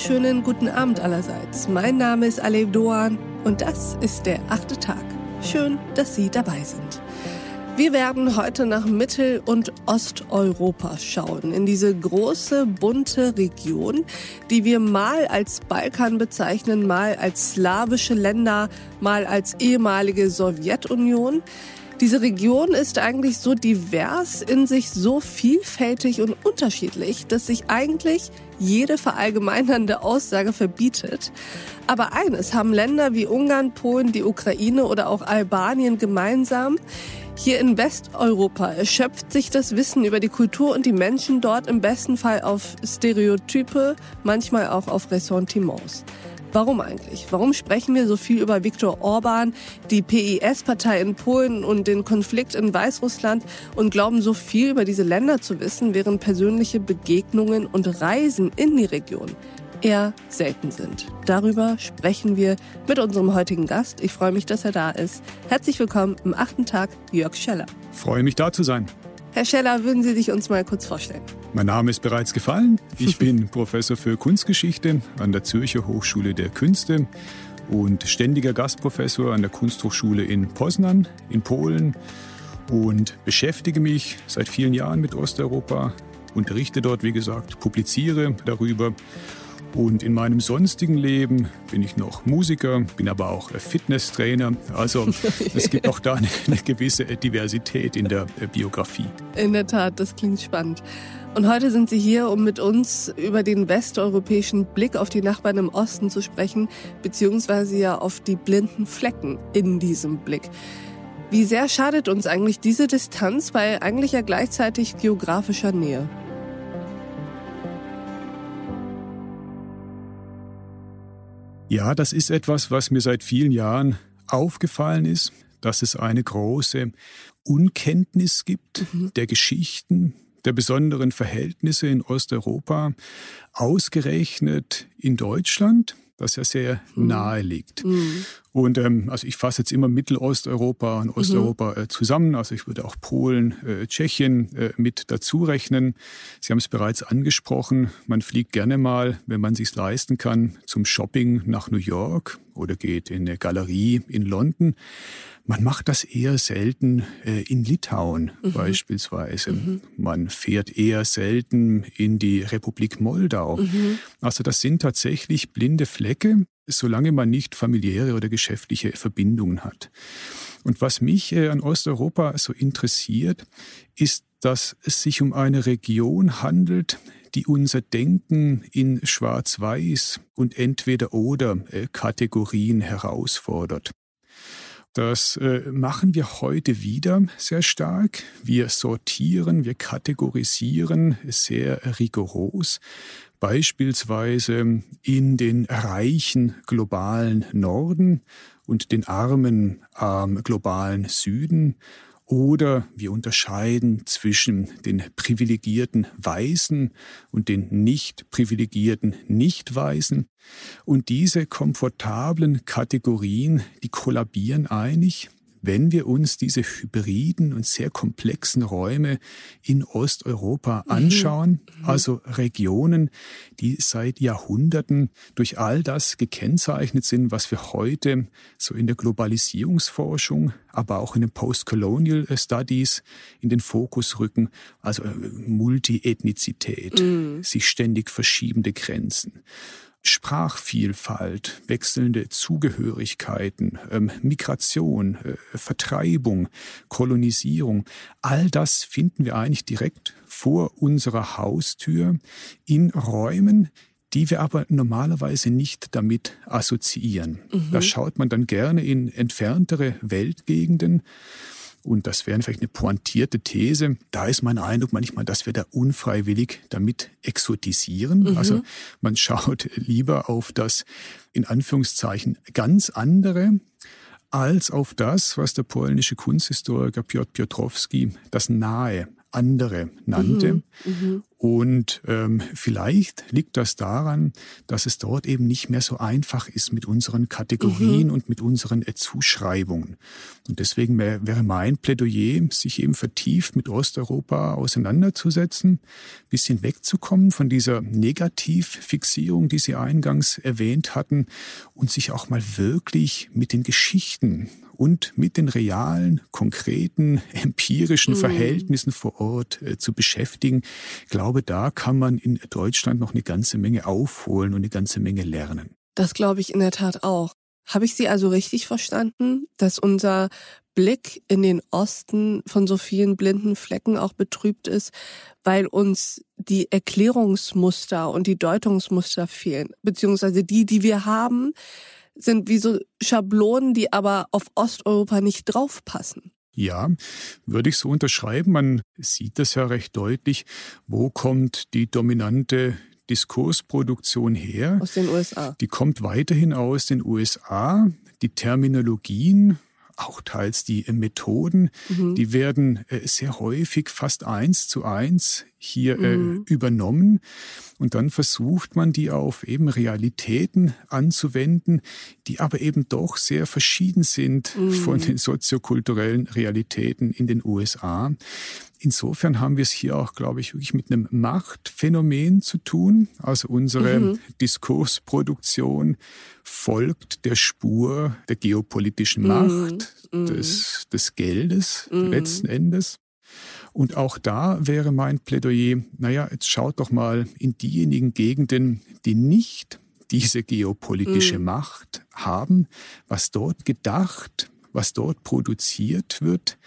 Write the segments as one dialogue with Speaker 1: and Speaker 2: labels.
Speaker 1: wunderschönen guten Abend allerseits. Mein Name ist Alev Doan und das ist der achte Tag. Schön, dass Sie dabei sind. Wir werden heute nach Mittel- und Osteuropa schauen, in diese große, bunte Region, die wir mal als Balkan bezeichnen, mal als slawische Länder, mal als ehemalige Sowjetunion. Diese Region ist eigentlich so divers, in sich so vielfältig und unterschiedlich, dass sich eigentlich jede verallgemeinernde Aussage verbietet. Aber eines haben Länder wie Ungarn, Polen, die Ukraine oder auch Albanien gemeinsam. Hier in Westeuropa erschöpft sich das Wissen über die Kultur und die Menschen dort im besten Fall auf Stereotype, manchmal auch auf Ressentiments. Warum eigentlich? Warum sprechen wir so viel über Viktor Orban, die PIS-Partei in Polen und den Konflikt in Weißrussland und glauben so viel über diese Länder zu wissen, während persönliche Begegnungen und Reisen in die Region eher selten sind? Darüber sprechen wir mit unserem heutigen Gast. Ich freue mich, dass er da ist. Herzlich willkommen im achten Tag, Jörg Scheller.
Speaker 2: Freue mich, da zu sein.
Speaker 1: Herr Scheller, würden Sie sich uns mal kurz vorstellen?
Speaker 2: Mein Name ist bereits gefallen. Ich bin Professor für Kunstgeschichte an der Zürcher Hochschule der Künste und ständiger Gastprofessor an der Kunsthochschule in Poznan in Polen und beschäftige mich seit vielen Jahren mit Osteuropa, unterrichte dort, wie gesagt, publiziere darüber und in meinem sonstigen Leben bin ich noch Musiker, bin aber auch Fitnesstrainer. Also es gibt auch da eine, eine gewisse Diversität in der Biografie.
Speaker 1: In der Tat, das klingt spannend. Und heute sind Sie hier, um mit uns über den westeuropäischen Blick auf die Nachbarn im Osten zu sprechen, beziehungsweise ja auf die blinden Flecken in diesem Blick. Wie sehr schadet uns eigentlich diese Distanz bei eigentlich ja gleichzeitig geografischer Nähe?
Speaker 2: Ja, das ist etwas, was mir seit vielen Jahren aufgefallen ist, dass es eine große Unkenntnis gibt mhm. der Geschichten, der besonderen Verhältnisse in Osteuropa, ausgerechnet in Deutschland das ja sehr mhm. nahe liegt. Mhm. Und ähm, also ich fasse jetzt immer Mittelosteuropa und mhm. Osteuropa mhm. äh, zusammen. Also ich würde auch Polen, äh, Tschechien äh, mit dazu rechnen. Sie haben es bereits angesprochen. Man fliegt gerne mal, wenn man sich leisten kann, zum Shopping nach New York oder geht in eine Galerie in London. Man macht das eher selten äh, in Litauen mhm. beispielsweise. Mhm. Man fährt eher selten in die Republik Moldau. Mhm. Also das sind tatsächlich blinde Flecke, solange man nicht familiäre oder geschäftliche Verbindungen hat. Und was mich äh, an Osteuropa so interessiert, ist, dass es sich um eine Region handelt, die unser Denken in Schwarz-Weiß und Entweder-Oder äh, herausfordert. Das äh, machen wir heute wieder sehr stark. Wir sortieren, wir kategorisieren sehr rigoros. Beispielsweise in den reichen globalen Norden und den armen ähm, globalen Süden oder wir unterscheiden zwischen den privilegierten Weißen und den nicht privilegierten Nicht-Weißen. Und diese komfortablen Kategorien, die kollabieren einig wenn wir uns diese hybriden und sehr komplexen Räume in Osteuropa mhm. anschauen, mhm. also Regionen, die seit Jahrhunderten durch all das gekennzeichnet sind, was wir heute so in der Globalisierungsforschung, aber auch in den Postcolonial Studies in den Fokus rücken, also äh, Multiethnizität, mhm. sich ständig verschiebende Grenzen. Sprachvielfalt, wechselnde Zugehörigkeiten, ähm, Migration, äh, Vertreibung, Kolonisierung, all das finden wir eigentlich direkt vor unserer Haustür in Räumen, die wir aber normalerweise nicht damit assoziieren. Mhm. Da schaut man dann gerne in entferntere Weltgegenden und das wäre vielleicht eine pointierte These. Da ist mein Eindruck manchmal, dass wir da unfreiwillig damit exotisieren. Mhm. Also man schaut lieber auf das in Anführungszeichen ganz andere als auf das, was der polnische Kunsthistoriker Piotr Piotrowski das Nahe andere nannte. Mhm, mh. Und ähm, vielleicht liegt das daran, dass es dort eben nicht mehr so einfach ist mit unseren Kategorien mhm. und mit unseren äh, Zuschreibungen. Und deswegen wär, wäre mein Plädoyer, sich eben vertieft mit Osteuropa auseinanderzusetzen, bisschen wegzukommen von dieser Negativfixierung, die Sie eingangs erwähnt hatten, und sich auch mal wirklich mit den Geschichten und mit den realen, konkreten, empirischen mhm. Verhältnissen vor Ort äh, zu beschäftigen. Ich glaube, da kann man in Deutschland noch eine ganze Menge aufholen und eine ganze Menge lernen.
Speaker 1: Das glaube ich in der Tat auch. Habe ich Sie also richtig verstanden, dass unser Blick in den Osten von so vielen blinden Flecken auch betrübt ist, weil uns die Erklärungsmuster und die Deutungsmuster fehlen, beziehungsweise die, die wir haben, sind wie so Schablonen, die aber auf Osteuropa nicht draufpassen.
Speaker 2: Ja, würde ich so unterschreiben. Man sieht das ja recht deutlich. Wo kommt die dominante Diskursproduktion her?
Speaker 1: Aus den USA.
Speaker 2: Die kommt weiterhin aus den USA. Die Terminologien auch teils die Methoden, mhm. die werden äh, sehr häufig fast eins zu eins hier äh, mhm. äh, übernommen. Und dann versucht man, die auf eben Realitäten anzuwenden, die aber eben doch sehr verschieden sind mhm. von den soziokulturellen Realitäten in den USA. Insofern haben wir es hier auch, glaube ich, wirklich mit einem Machtphänomen zu tun. Also unsere mhm. Diskursproduktion folgt der Spur der geopolitischen mhm. Macht, mhm. des, des Geldes mhm. letzten Endes. Und auch da wäre mein Plädoyer, naja, jetzt schaut doch mal in diejenigen Gegenden, die nicht diese geopolitische mhm. Macht haben, was dort gedacht, was dort produziert wird,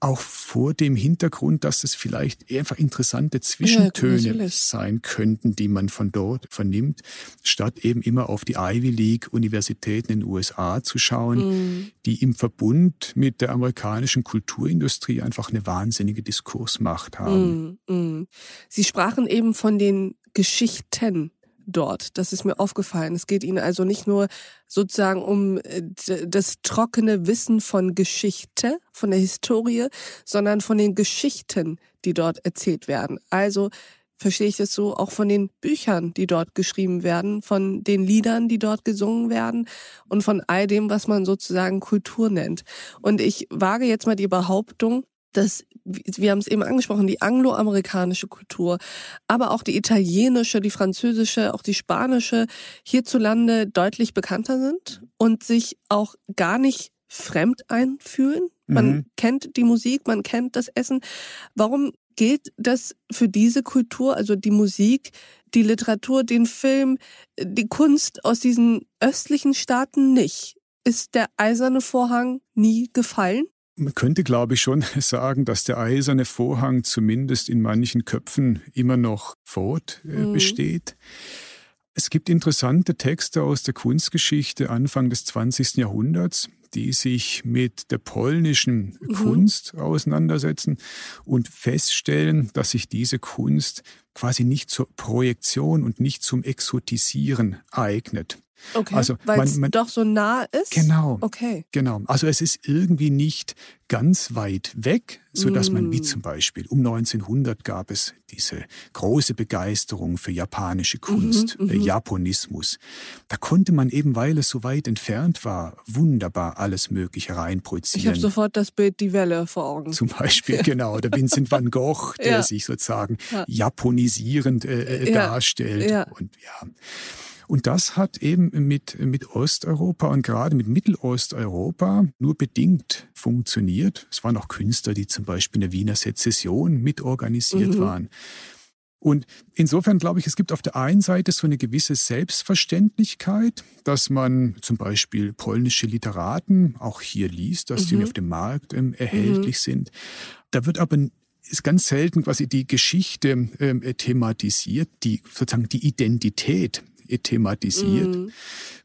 Speaker 2: auch vor dem Hintergrund, dass es vielleicht einfach interessante Zwischentöne ja, sein könnten, die man von dort vernimmt, statt eben immer auf die Ivy League Universitäten in den USA zu schauen, mhm. die im Verbund mit der amerikanischen Kulturindustrie einfach eine wahnsinnige Diskursmacht haben.
Speaker 1: Mhm. Mhm. Sie sprachen eben von den Geschichten dort. Das ist mir aufgefallen. Es geht Ihnen also nicht nur sozusagen um äh, das trockene Wissen von Geschichte, von der Historie, sondern von den Geschichten, die dort erzählt werden. Also verstehe ich das so, auch von den Büchern, die dort geschrieben werden, von den Liedern, die dort gesungen werden und von all dem, was man sozusagen Kultur nennt. Und ich wage jetzt mal die Behauptung, dass, wir haben es eben angesprochen, die angloamerikanische Kultur, aber auch die italienische, die französische, auch die spanische hierzulande deutlich bekannter sind und sich auch gar nicht fremd einfühlen. Man mhm. kennt die Musik, man kennt das Essen. Warum gilt das für diese Kultur, also die Musik, die Literatur, den Film, die Kunst aus diesen östlichen Staaten nicht? Ist der eiserne Vorhang nie gefallen?
Speaker 2: Man könnte, glaube ich, schon sagen, dass der eiserne Vorhang zumindest in manchen Köpfen immer noch fort äh, mhm. besteht. Es gibt interessante Texte aus der Kunstgeschichte Anfang des 20. Jahrhunderts, die sich mit der polnischen mhm. Kunst auseinandersetzen und feststellen, dass sich diese Kunst quasi nicht zur Projektion und nicht zum Exotisieren eignet.
Speaker 1: Okay, also weil es doch so nah ist?
Speaker 2: Genau.
Speaker 1: Okay.
Speaker 2: Genau. Also es ist irgendwie nicht ganz weit weg, so dass mm. man wie mm. zum Beispiel um 1900 gab es diese große Begeisterung für japanische Kunst, mhm, der mhm. Japonismus. Da konnte man eben, weil es so weit entfernt war, wunderbar alles Mögliche reinprojizieren.
Speaker 1: Ich habe sofort das Bild Die Welle vor Augen.
Speaker 2: Zum Beispiel, genau, der Vincent van Gogh, der ja. sich sozusagen ja. japonisierend äh, äh ja. darstellt. Und ja. Und das hat eben mit, mit Osteuropa und gerade mit Mittelosteuropa nur bedingt funktioniert. Es waren auch Künstler, die zum Beispiel in der Wiener Sezession mitorganisiert mhm. waren. Und insofern glaube ich, es gibt auf der einen Seite so eine gewisse Selbstverständlichkeit, dass man zum Beispiel polnische Literaten auch hier liest, dass mhm. die auf dem Markt ähm, erhältlich mhm. sind. Da wird aber ist ganz selten quasi die Geschichte ähm, thematisiert, die sozusagen die Identität thematisiert. Mhm.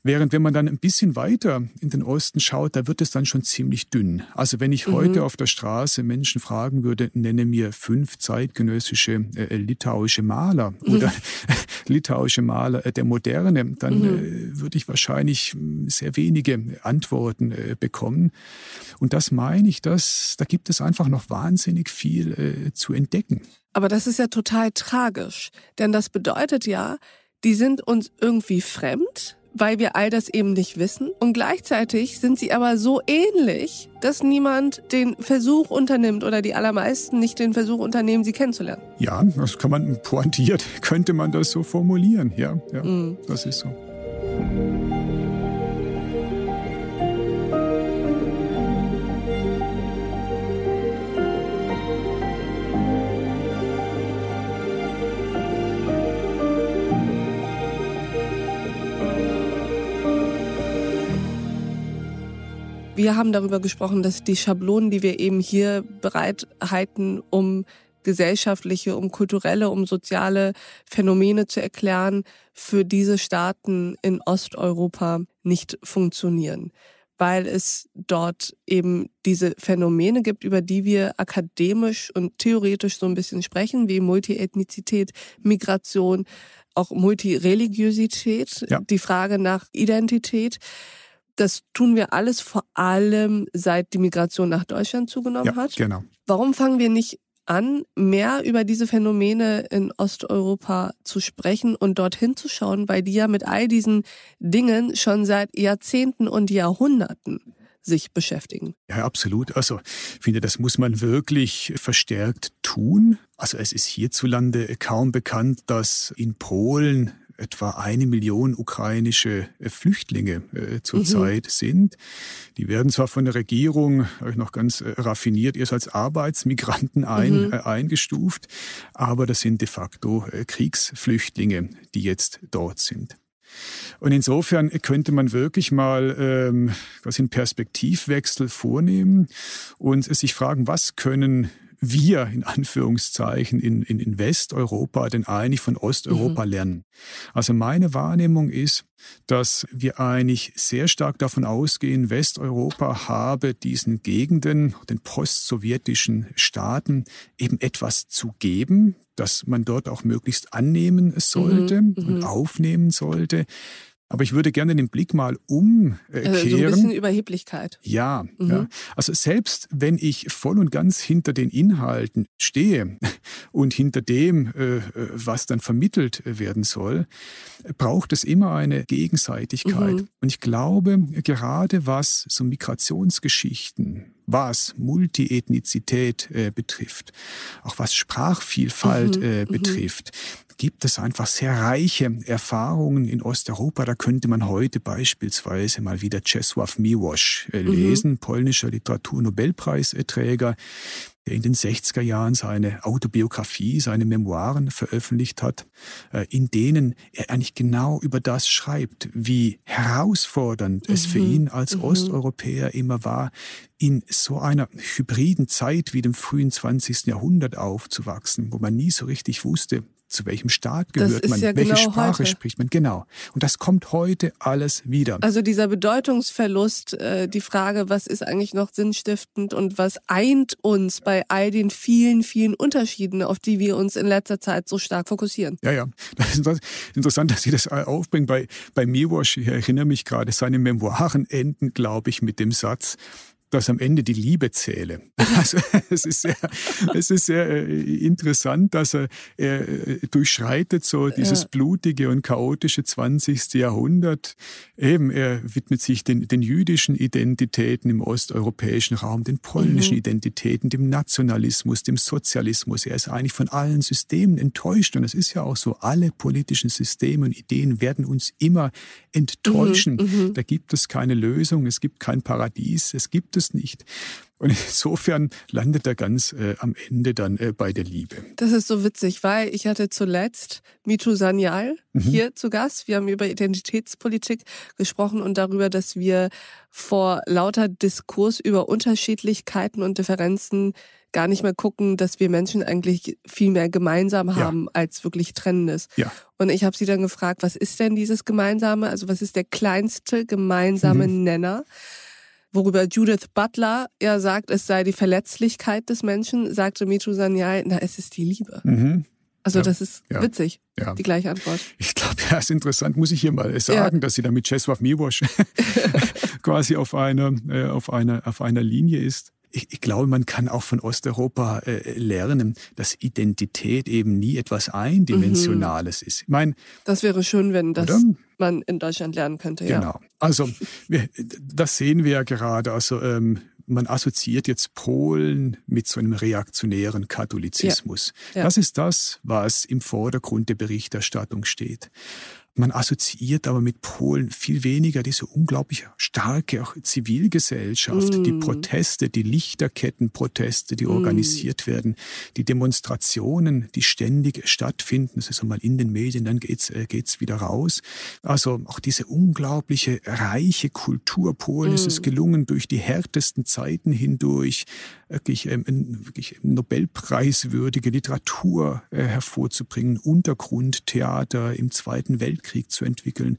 Speaker 2: Während wenn man dann ein bisschen weiter in den Osten schaut, da wird es dann schon ziemlich dünn. Also wenn ich mhm. heute auf der Straße Menschen fragen würde, nenne mir fünf zeitgenössische äh, litauische Maler mhm. oder litauische Maler äh, der Moderne, dann mhm. äh, würde ich wahrscheinlich hm, sehr wenige Antworten äh, bekommen. Und das meine ich, dass da gibt es einfach noch wahnsinnig viel äh, zu entdecken.
Speaker 1: Aber das ist ja total tragisch, denn das bedeutet ja, die sind uns irgendwie fremd, weil wir all das eben nicht wissen. Und gleichzeitig sind sie aber so ähnlich, dass niemand den Versuch unternimmt oder die allermeisten nicht den Versuch unternehmen, sie kennenzulernen.
Speaker 2: Ja, das kann man pointiert, könnte man das so formulieren. Ja, ja, mhm. das ist so.
Speaker 1: Wir haben darüber gesprochen, dass die Schablonen, die wir eben hier bereithalten, um gesellschaftliche, um kulturelle, um soziale Phänomene zu erklären, für diese Staaten in Osteuropa nicht funktionieren, weil es dort eben diese Phänomene gibt, über die wir akademisch und theoretisch so ein bisschen sprechen, wie Multiethnizität, Migration, auch Multireligiosität, ja. die Frage nach Identität. Das tun wir alles vor allem seit die Migration nach Deutschland zugenommen ja, hat.
Speaker 2: Genau.
Speaker 1: Warum fangen wir nicht an, mehr über diese Phänomene in Osteuropa zu sprechen und dorthin zu schauen, weil die ja mit all diesen Dingen schon seit Jahrzehnten und Jahrhunderten sich beschäftigen.
Speaker 2: Ja, absolut. Also ich finde, das muss man wirklich verstärkt tun. Also es ist hierzulande kaum bekannt, dass in Polen etwa eine Million ukrainische äh, Flüchtlinge äh, zurzeit mhm. sind. Die werden zwar von der Regierung, ich noch ganz äh, raffiniert, erst als Arbeitsmigranten ein, mhm. eingestuft, aber das sind de facto Kriegsflüchtlinge, die jetzt dort sind. Und insofern könnte man wirklich mal ähm, was in Perspektivwechsel vornehmen und sich fragen, was können wir in Anführungszeichen in, in, in Westeuropa denn eigentlich von Osteuropa mhm. lernen. Also meine Wahrnehmung ist, dass wir eigentlich sehr stark davon ausgehen, Westeuropa habe diesen Gegenden, den postsowjetischen Staaten eben etwas zu geben, das man dort auch möglichst annehmen sollte mhm, und mhm. aufnehmen sollte. Aber ich würde gerne den Blick mal umkehren. Also so
Speaker 1: ein bisschen Überheblichkeit.
Speaker 2: Ja, mhm. ja. Also selbst wenn ich voll und ganz hinter den Inhalten stehe und hinter dem, äh, was dann vermittelt werden soll, braucht es immer eine Gegenseitigkeit. Mhm. Und ich glaube, gerade was so Migrationsgeschichten, was Multiethnizität äh, betrifft, auch was Sprachvielfalt mhm. äh, mhm. betrifft, gibt es einfach sehr reiche Erfahrungen in Osteuropa. Da könnte man heute beispielsweise mal wieder Czesław Miłosz äh, mhm. lesen, mhm. polnischer Literaturnobelpreisträger, der in den 60er Jahren seine Autobiografie, seine Memoiren veröffentlicht hat, äh, in denen er eigentlich genau über das schreibt, wie herausfordernd mhm. es für mhm. ihn als mhm. Osteuropäer immer war, in so einer hybriden Zeit wie dem frühen 20. Jahrhundert aufzuwachsen, wo man nie so richtig wusste, zu welchem Staat gehört man, ja welche genau Sprache heute. spricht man. Genau. Und das kommt heute alles wieder.
Speaker 1: Also dieser Bedeutungsverlust, äh, die Frage, was ist eigentlich noch sinnstiftend und was eint uns bei all den vielen, vielen Unterschieden, auf die wir uns in letzter Zeit so stark fokussieren.
Speaker 2: Ja, ja. Das ist interessant, dass Sie das aufbringen. Bei, bei Miłosz, ich erinnere mich gerade, seine Memoiren enden, glaube ich, mit dem Satz, dass am Ende die Liebe zähle. Also es ist sehr, es ist sehr äh, interessant, dass er, er äh, durchschreitet so dieses ja. blutige und chaotische 20. Jahrhundert. Eben, er widmet sich den, den jüdischen Identitäten im osteuropäischen Raum, den polnischen mhm. Identitäten, dem Nationalismus, dem Sozialismus. Er ist eigentlich von allen Systemen enttäuscht. Und es ist ja auch so, alle politischen Systeme und Ideen werden uns immer enttäuschen. Mhm. Mhm. Da gibt es keine Lösung, es gibt kein Paradies, es gibt es es nicht. Und insofern landet er ganz äh, am Ende dann äh, bei der Liebe.
Speaker 1: Das ist so witzig, weil ich hatte zuletzt Mitu Sanyal mhm. hier zu Gast. Wir haben über Identitätspolitik gesprochen und darüber, dass wir vor lauter Diskurs über Unterschiedlichkeiten und Differenzen gar nicht mehr gucken, dass wir Menschen eigentlich viel mehr gemeinsam haben ja. als wirklich Trennendes.
Speaker 2: Ja.
Speaker 1: Und ich habe sie dann gefragt, was ist denn dieses Gemeinsame? Also was ist der kleinste gemeinsame mhm. Nenner? Worüber Judith Butler ja sagt, es sei die Verletzlichkeit des Menschen, sagte Mitu Sanyal, na, es ist die Liebe. Mhm. Also ja, das ist ja, witzig, ja. die gleiche Antwort.
Speaker 2: Ich glaube, ja, ist interessant, muss ich hier mal sagen, dass sie da mit Czesław Miłosz quasi auf einer, äh, auf, einer, auf einer Linie ist ich, ich glaube, man kann auch von Osteuropa äh, lernen, dass Identität eben nie etwas Eindimensionales mhm. ist. Ich meine,
Speaker 1: das wäre schön, wenn das oder? man in Deutschland lernen könnte.
Speaker 2: Genau. Ja. Also wir, das sehen wir ja gerade. Also ähm, man assoziiert jetzt Polen mit so einem reaktionären Katholizismus. Ja. Ja. Das ist das, was im Vordergrund der Berichterstattung steht. Man assoziiert aber mit Polen viel weniger diese unglaublich starke auch Zivilgesellschaft, mm. die Proteste, die Lichterkettenproteste, die mm. organisiert werden, die Demonstrationen, die ständig stattfinden. Das ist einmal in den Medien, dann geht's äh, geht's wieder raus. Also auch diese unglaubliche reiche Kultur Polen mm. ist es gelungen, durch die härtesten Zeiten hindurch wirklich, ähm, wirklich Nobelpreiswürdige Literatur äh, hervorzubringen, Untergrundtheater im Zweiten Weltkrieg Weltkrieg zu entwickeln.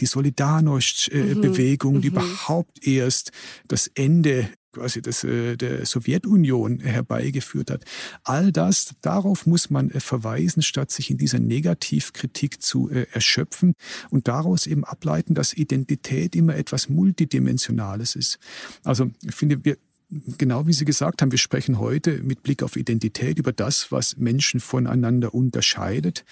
Speaker 2: Die Solidarność-Bewegung, mhm. die mhm. überhaupt erst das Ende quasi das, äh, der Sowjetunion herbeigeführt hat. All das, darauf muss man äh, verweisen, statt sich in dieser Negativkritik zu äh, erschöpfen und daraus eben ableiten, dass Identität immer etwas Multidimensionales ist. Also ich finde, wir genau wie Sie gesagt haben, wir sprechen heute mit Blick auf Identität über das, was Menschen voneinander unterscheidet.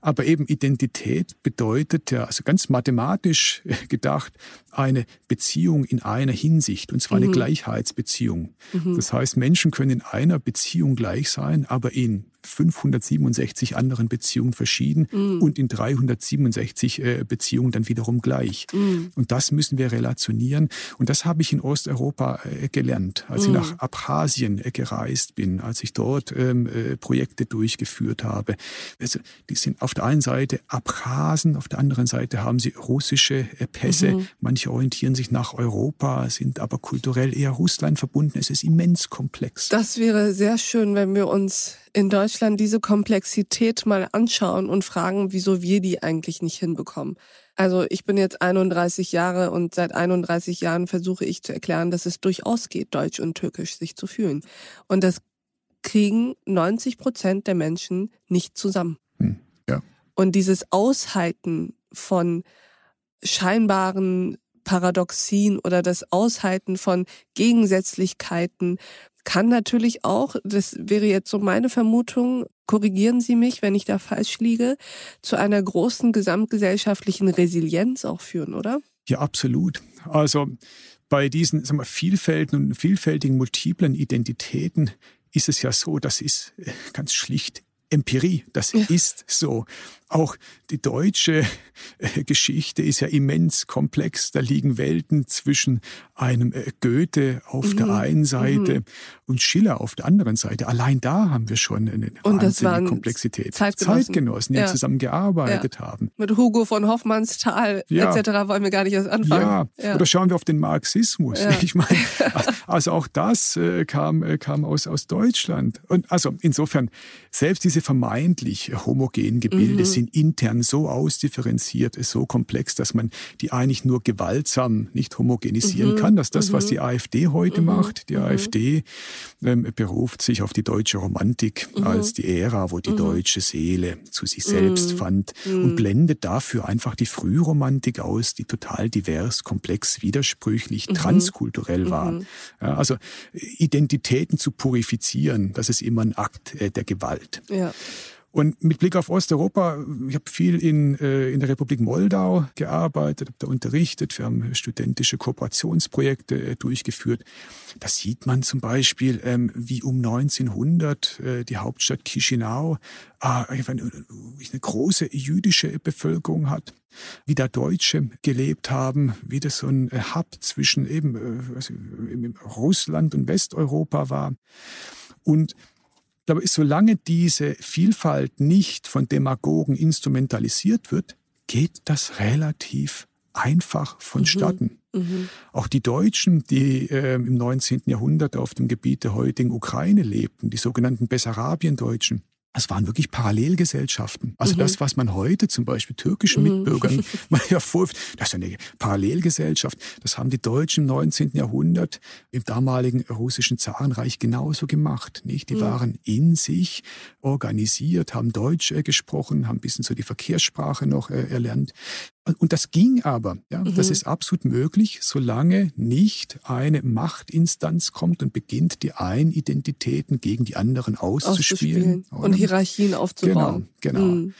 Speaker 2: Aber eben Identität bedeutet ja, also ganz mathematisch gedacht, eine Beziehung in einer Hinsicht, und zwar mhm. eine Gleichheitsbeziehung. Mhm. Das heißt, Menschen können in einer Beziehung gleich sein, aber in 567 anderen Beziehungen verschieden mm. und in 367 äh, Beziehungen dann wiederum gleich. Mm. Und das müssen wir relationieren. Und das habe ich in Osteuropa äh, gelernt, als mm. ich nach Abchasien äh, gereist bin, als ich dort ähm, äh, Projekte durchgeführt habe. Also, die sind auf der einen Seite Abchasen, auf der anderen Seite haben sie russische äh, Pässe. -hmm. Manche orientieren sich nach Europa, sind aber kulturell eher Russland verbunden. Es ist immens komplex.
Speaker 1: Das wäre sehr schön, wenn wir uns in Deutschland diese Komplexität mal anschauen und fragen, wieso wir die eigentlich nicht hinbekommen. Also ich bin jetzt 31 Jahre und seit 31 Jahren versuche ich zu erklären, dass es durchaus geht, Deutsch und Türkisch sich zu fühlen. Und das kriegen 90 Prozent der Menschen nicht zusammen. Hm,
Speaker 2: ja.
Speaker 1: Und dieses Aushalten von scheinbaren Paradoxien oder das Aushalten von Gegensätzlichkeiten kann natürlich auch, das wäre jetzt so meine Vermutung, korrigieren Sie mich, wenn ich da falsch liege, zu einer großen gesamtgesellschaftlichen Resilienz auch führen, oder?
Speaker 2: Ja, absolut. Also bei diesen sagen wir, vielfältigen und vielfältigen multiplen Identitäten ist es ja so, das ist äh, ganz schlicht Empirie. Das ja. ist so. Auch die deutsche äh, Geschichte ist ja immens komplex. Da liegen Welten zwischen einem äh, Goethe auf mhm. der einen Seite mhm. und Schiller auf der anderen Seite. Allein da haben wir schon eine und wahnsinnige Komplexität.
Speaker 1: Zeitgenossen,
Speaker 2: Zeitgenossen die ja. zusammen gearbeitet ja. haben.
Speaker 1: Mit Hugo von Hoffmannsthal ja. etc. wollen wir gar nicht erst anfangen.
Speaker 2: Ja. oder schauen wir auf den Marxismus. Ich meine, also auch das äh, kam, kam aus, aus Deutschland. Und also insofern, selbst diese vermeintlich homogenen Gebilde mhm sind intern so ausdifferenziert, ist so komplex, dass man die eigentlich nur gewaltsam nicht homogenisieren mhm. kann. Das ist das, was mhm. die AfD heute mhm. macht. Die mhm. AfD ähm, beruft sich auf die deutsche Romantik mhm. als die Ära, wo die mhm. deutsche Seele zu sich selbst fand und blendet dafür einfach die Frühromantik aus, die total divers, komplex, widersprüchlich, transkulturell war. Ja, also Identitäten zu purifizieren, das ist immer ein Akt äh, der Gewalt.
Speaker 1: Ja.
Speaker 2: Und mit Blick auf Osteuropa, ich habe viel in, äh, in der Republik Moldau gearbeitet, habe da unterrichtet, wir haben studentische Kooperationsprojekte äh, durchgeführt. Da sieht man zum Beispiel, ähm, wie um 1900 äh, die Hauptstadt Chisinau äh, eine, eine große jüdische Bevölkerung hat wie da Deutsche gelebt haben, wie das so ein Hub zwischen eben also Russland und Westeuropa war. Und ich glaube, solange diese Vielfalt nicht von Demagogen instrumentalisiert wird, geht das relativ einfach vonstatten. Mhm. Mhm. Auch die Deutschen, die äh, im 19. Jahrhundert auf dem Gebiet der heutigen Ukraine lebten, die sogenannten Bessarabien-Deutschen, es waren wirklich Parallelgesellschaften. Also mhm. das, was man heute zum Beispiel türkischen mhm. Mitbürgern mal ja vorwirft, das ist eine Parallelgesellschaft. Das haben die Deutschen im 19. Jahrhundert im damaligen russischen Zarenreich genauso gemacht. Nicht? Die mhm. waren in sich organisiert, haben Deutsch äh, gesprochen, haben ein bisschen so die Verkehrssprache noch äh, erlernt. Und das ging aber. Ja, mhm. Das ist absolut möglich, solange nicht eine Machtinstanz kommt und beginnt, die einen Identitäten gegen die anderen auszuspielen. auszuspielen.
Speaker 1: Und Hierarchien aufzubauen.
Speaker 2: Genau, genau. Mhm.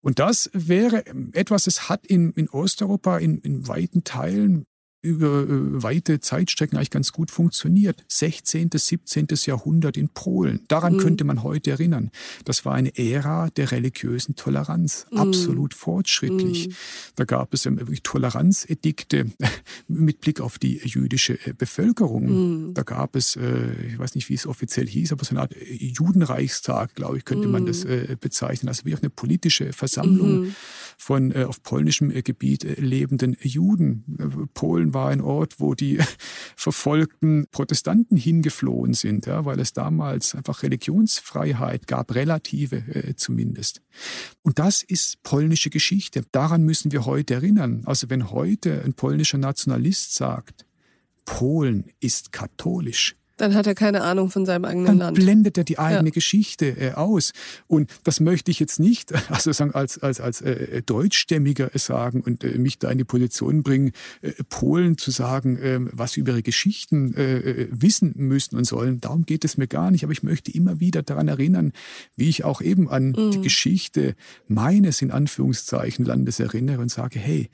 Speaker 2: Und das wäre etwas, es hat in, in Osteuropa in, in weiten Teilen über äh, weite Zeitstrecken eigentlich ganz gut funktioniert. 16., 17. Jahrhundert in Polen. Daran mhm. könnte man heute erinnern. Das war eine Ära der religiösen Toleranz. Mhm. Absolut fortschrittlich. Mhm. Da gab es wirklich Toleranzedikte mit Blick auf die jüdische äh, Bevölkerung. Mhm. Da gab es, äh, ich weiß nicht, wie es offiziell hieß, aber so eine Art Judenreichstag, glaube ich, könnte man das mhm. bezeichnen. Also wie auch eine politische Versammlung mhm. von auf polnischem Gebiet lebenden Juden. Polen war ein Ort, wo die verfolgten Protestanten hingeflohen sind, ja, weil es damals einfach Religionsfreiheit gab, relative äh, zumindest. Und das ist polnische Geschichte. Daran müssen wir heute erinnern. Also wenn heute ein polnischer Nationalist sagt, Polen ist katholisch,
Speaker 1: dann hat er keine Ahnung von seinem eigenen
Speaker 2: dann
Speaker 1: Land.
Speaker 2: Dann blendet er die eigene ja. Geschichte äh, aus. Und das möchte ich jetzt nicht, also sagen, als, als, als äh, Deutschstämmiger sagen und äh, mich da in die Position bringen, äh, Polen zu sagen, äh, was sie über ihre Geschichten äh, äh, wissen müssen und sollen. Darum geht es mir gar nicht. Aber ich möchte immer wieder daran erinnern, wie ich auch eben an mhm. die Geschichte meines, in Anführungszeichen, Landes erinnere und sage, hey,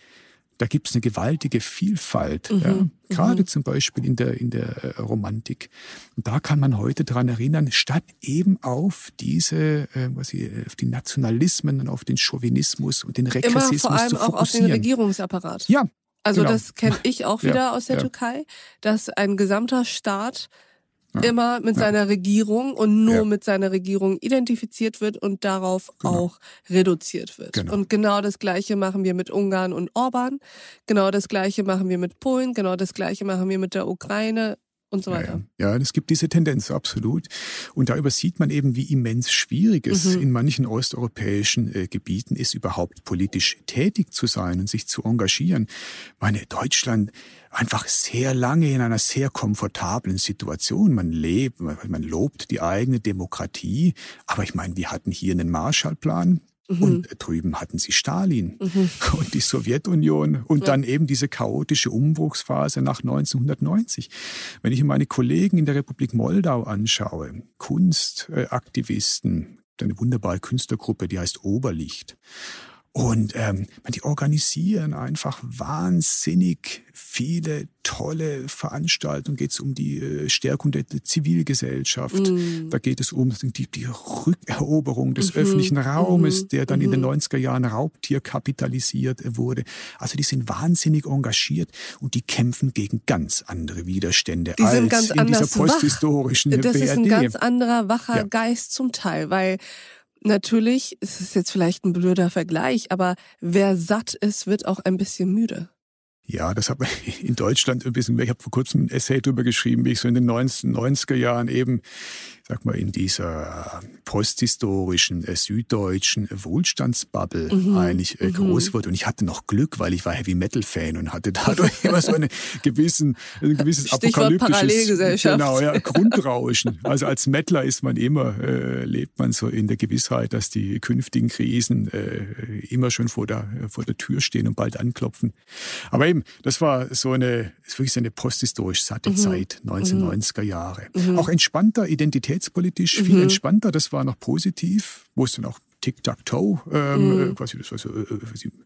Speaker 2: da gibt es eine gewaltige Vielfalt, mhm. ja, gerade mhm. zum Beispiel in der, in der äh, Romantik. Und da kann man heute daran erinnern, statt eben auf diese, äh, was ich, auf die Nationalismen und auf den Chauvinismus und den Regressismus
Speaker 1: Immer vor allem
Speaker 2: zu
Speaker 1: auch auf den Regierungsapparat.
Speaker 2: Ja.
Speaker 1: Also genau. das kenne ich auch wieder ja, aus der ja. Türkei, dass ein gesamter Staat ja. immer mit ja. seiner Regierung und nur ja. mit seiner Regierung identifiziert wird und darauf genau. auch reduziert wird. Genau. Und genau das Gleiche machen wir mit Ungarn und Orban. Genau das Gleiche machen wir mit Polen. Genau das Gleiche machen wir mit der Ukraine und so weiter.
Speaker 2: Ja, ja, es gibt diese Tendenz, absolut. Und da übersieht man eben, wie immens schwierig es mhm. in manchen osteuropäischen äh, Gebieten ist, überhaupt politisch tätig zu sein und sich zu engagieren. Meine Deutschland einfach sehr lange in einer sehr komfortablen Situation. Man lebt, man lobt die eigene Demokratie. Aber ich meine, wir hatten hier einen Marshallplan. Mhm. Und drüben hatten sie Stalin mhm. und die Sowjetunion und ja. dann eben diese chaotische Umbruchsphase nach 1990. Wenn ich meine Kollegen in der Republik Moldau anschaue, Kunstaktivisten, eine wunderbare Künstlergruppe, die heißt Oberlicht. Und ähm, die organisieren einfach wahnsinnig viele tolle Veranstaltungen. Geht es um die äh, Stärkung der, der Zivilgesellschaft. Mm. Da geht es um die, die Rückeroberung des mhm. öffentlichen Raumes, mhm. der dann mhm. in den 90er mhm. Jahren Raubtier kapitalisiert wurde. Also die sind wahnsinnig engagiert und die kämpfen gegen ganz andere Widerstände
Speaker 1: die als
Speaker 2: ganz
Speaker 1: in
Speaker 2: dieser posthistorischen
Speaker 1: wach. Das
Speaker 2: BRD.
Speaker 1: ist ein ganz anderer, wacher ja. Geist zum Teil, weil Natürlich, es ist jetzt vielleicht ein blöder Vergleich, aber wer satt ist, wird auch ein bisschen müde.
Speaker 2: Ja, das hat man in Deutschland ein bisschen, ich habe vor kurzem ein Essay darüber geschrieben, wie ich so in den 90er Jahren eben sag mal, in dieser posthistorischen, äh, süddeutschen Wohlstandsbubble mhm. eigentlich äh, mhm. groß wurde. Und ich hatte noch Glück, weil ich war Heavy Metal Fan und hatte dadurch immer so eine gewissen, ein gewisses
Speaker 1: Stichwort
Speaker 2: apokalyptisches genau, ja, Grundrauschen. Also als Mettler ist man immer, äh, lebt man so in der Gewissheit, dass die künftigen Krisen äh, immer schon vor der, vor der Tür stehen und bald anklopfen. Aber eben, das war so eine ist wirklich so eine posthistorisch satte mhm. Zeit, 1990er Jahre. Mhm. Auch entspannter, identitätspolitisch, viel mhm. entspannter, das war noch positiv, wo es dann auch Tic-Tac-Toe, ähm, mhm. Quasi das war so, äh,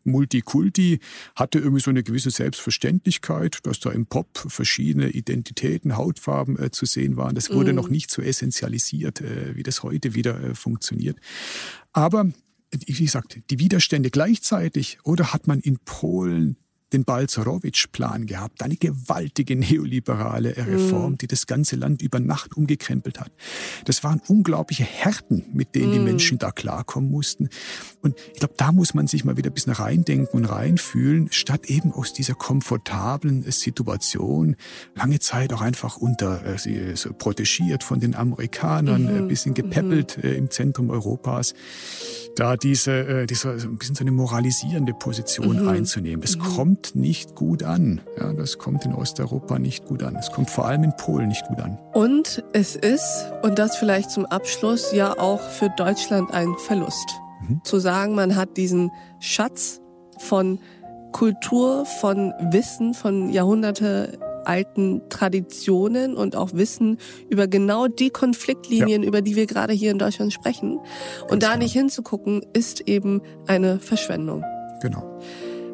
Speaker 2: Multikulti, hatte irgendwie so eine gewisse Selbstverständlichkeit, dass da im Pop verschiedene Identitäten, Hautfarben äh, zu sehen waren. Das wurde mhm. noch nicht so essentialisiert, äh, wie das heute wieder äh, funktioniert. Aber wie gesagt, die Widerstände gleichzeitig oder hat man in Polen den Balzerowitsch-Plan gehabt, eine gewaltige neoliberale Reform, mm. die das ganze Land über Nacht umgekrempelt hat. Das waren unglaubliche Härten, mit denen mm. die Menschen da klarkommen mussten. Und ich glaube, da muss man sich mal wieder ein bisschen reindenken und reinfühlen, statt eben aus dieser komfortablen Situation, lange Zeit auch einfach unter, äh, so protegiert von den Amerikanern, mm ein bisschen gepäppelt mm im Zentrum Europas, da diese, äh, diese ein bisschen so eine moralisierende Position -hmm. einzunehmen. -hmm. kommt kommt nicht gut an. Ja, das kommt in Osteuropa nicht gut an. Es kommt vor allem in Polen nicht gut an.
Speaker 1: Und es ist, und das vielleicht zum Abschluss, ja auch für Deutschland ein Verlust. Mhm. Zu sagen, man hat diesen Schatz von Kultur, von Wissen, von Jahrhunderte alten Traditionen und auch Wissen über genau die Konfliktlinien, ja. über die wir gerade hier in Deutschland sprechen. Und Ganz da genau. nicht hinzugucken, ist eben eine Verschwendung.
Speaker 2: Genau.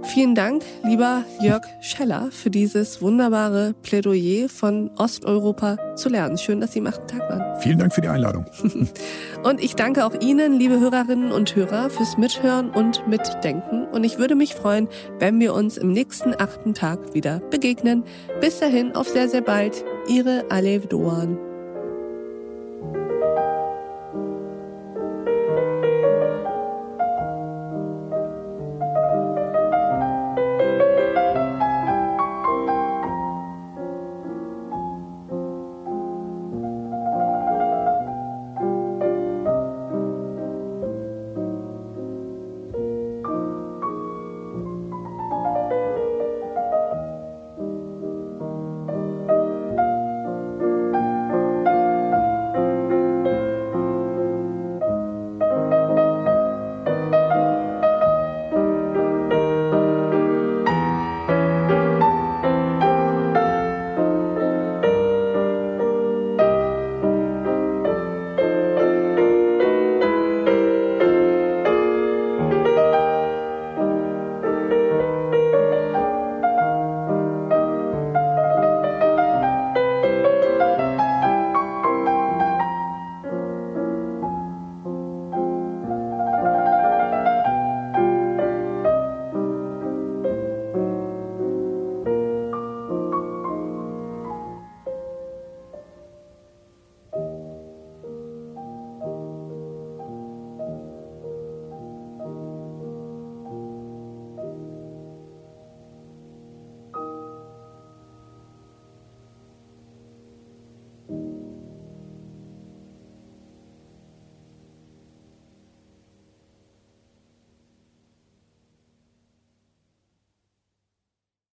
Speaker 1: Vielen Dank, lieber Jörg Scheller, für dieses wunderbare Plädoyer von Osteuropa zu lernen. Schön, dass Sie im achten Tag waren.
Speaker 2: Vielen Dank für die Einladung.
Speaker 1: und ich danke auch Ihnen, liebe Hörerinnen und Hörer, fürs Mithören und Mitdenken. Und ich würde mich freuen, wenn wir uns im nächsten achten Tag wieder begegnen. Bis dahin, auf sehr, sehr bald. Ihre Alev Doan.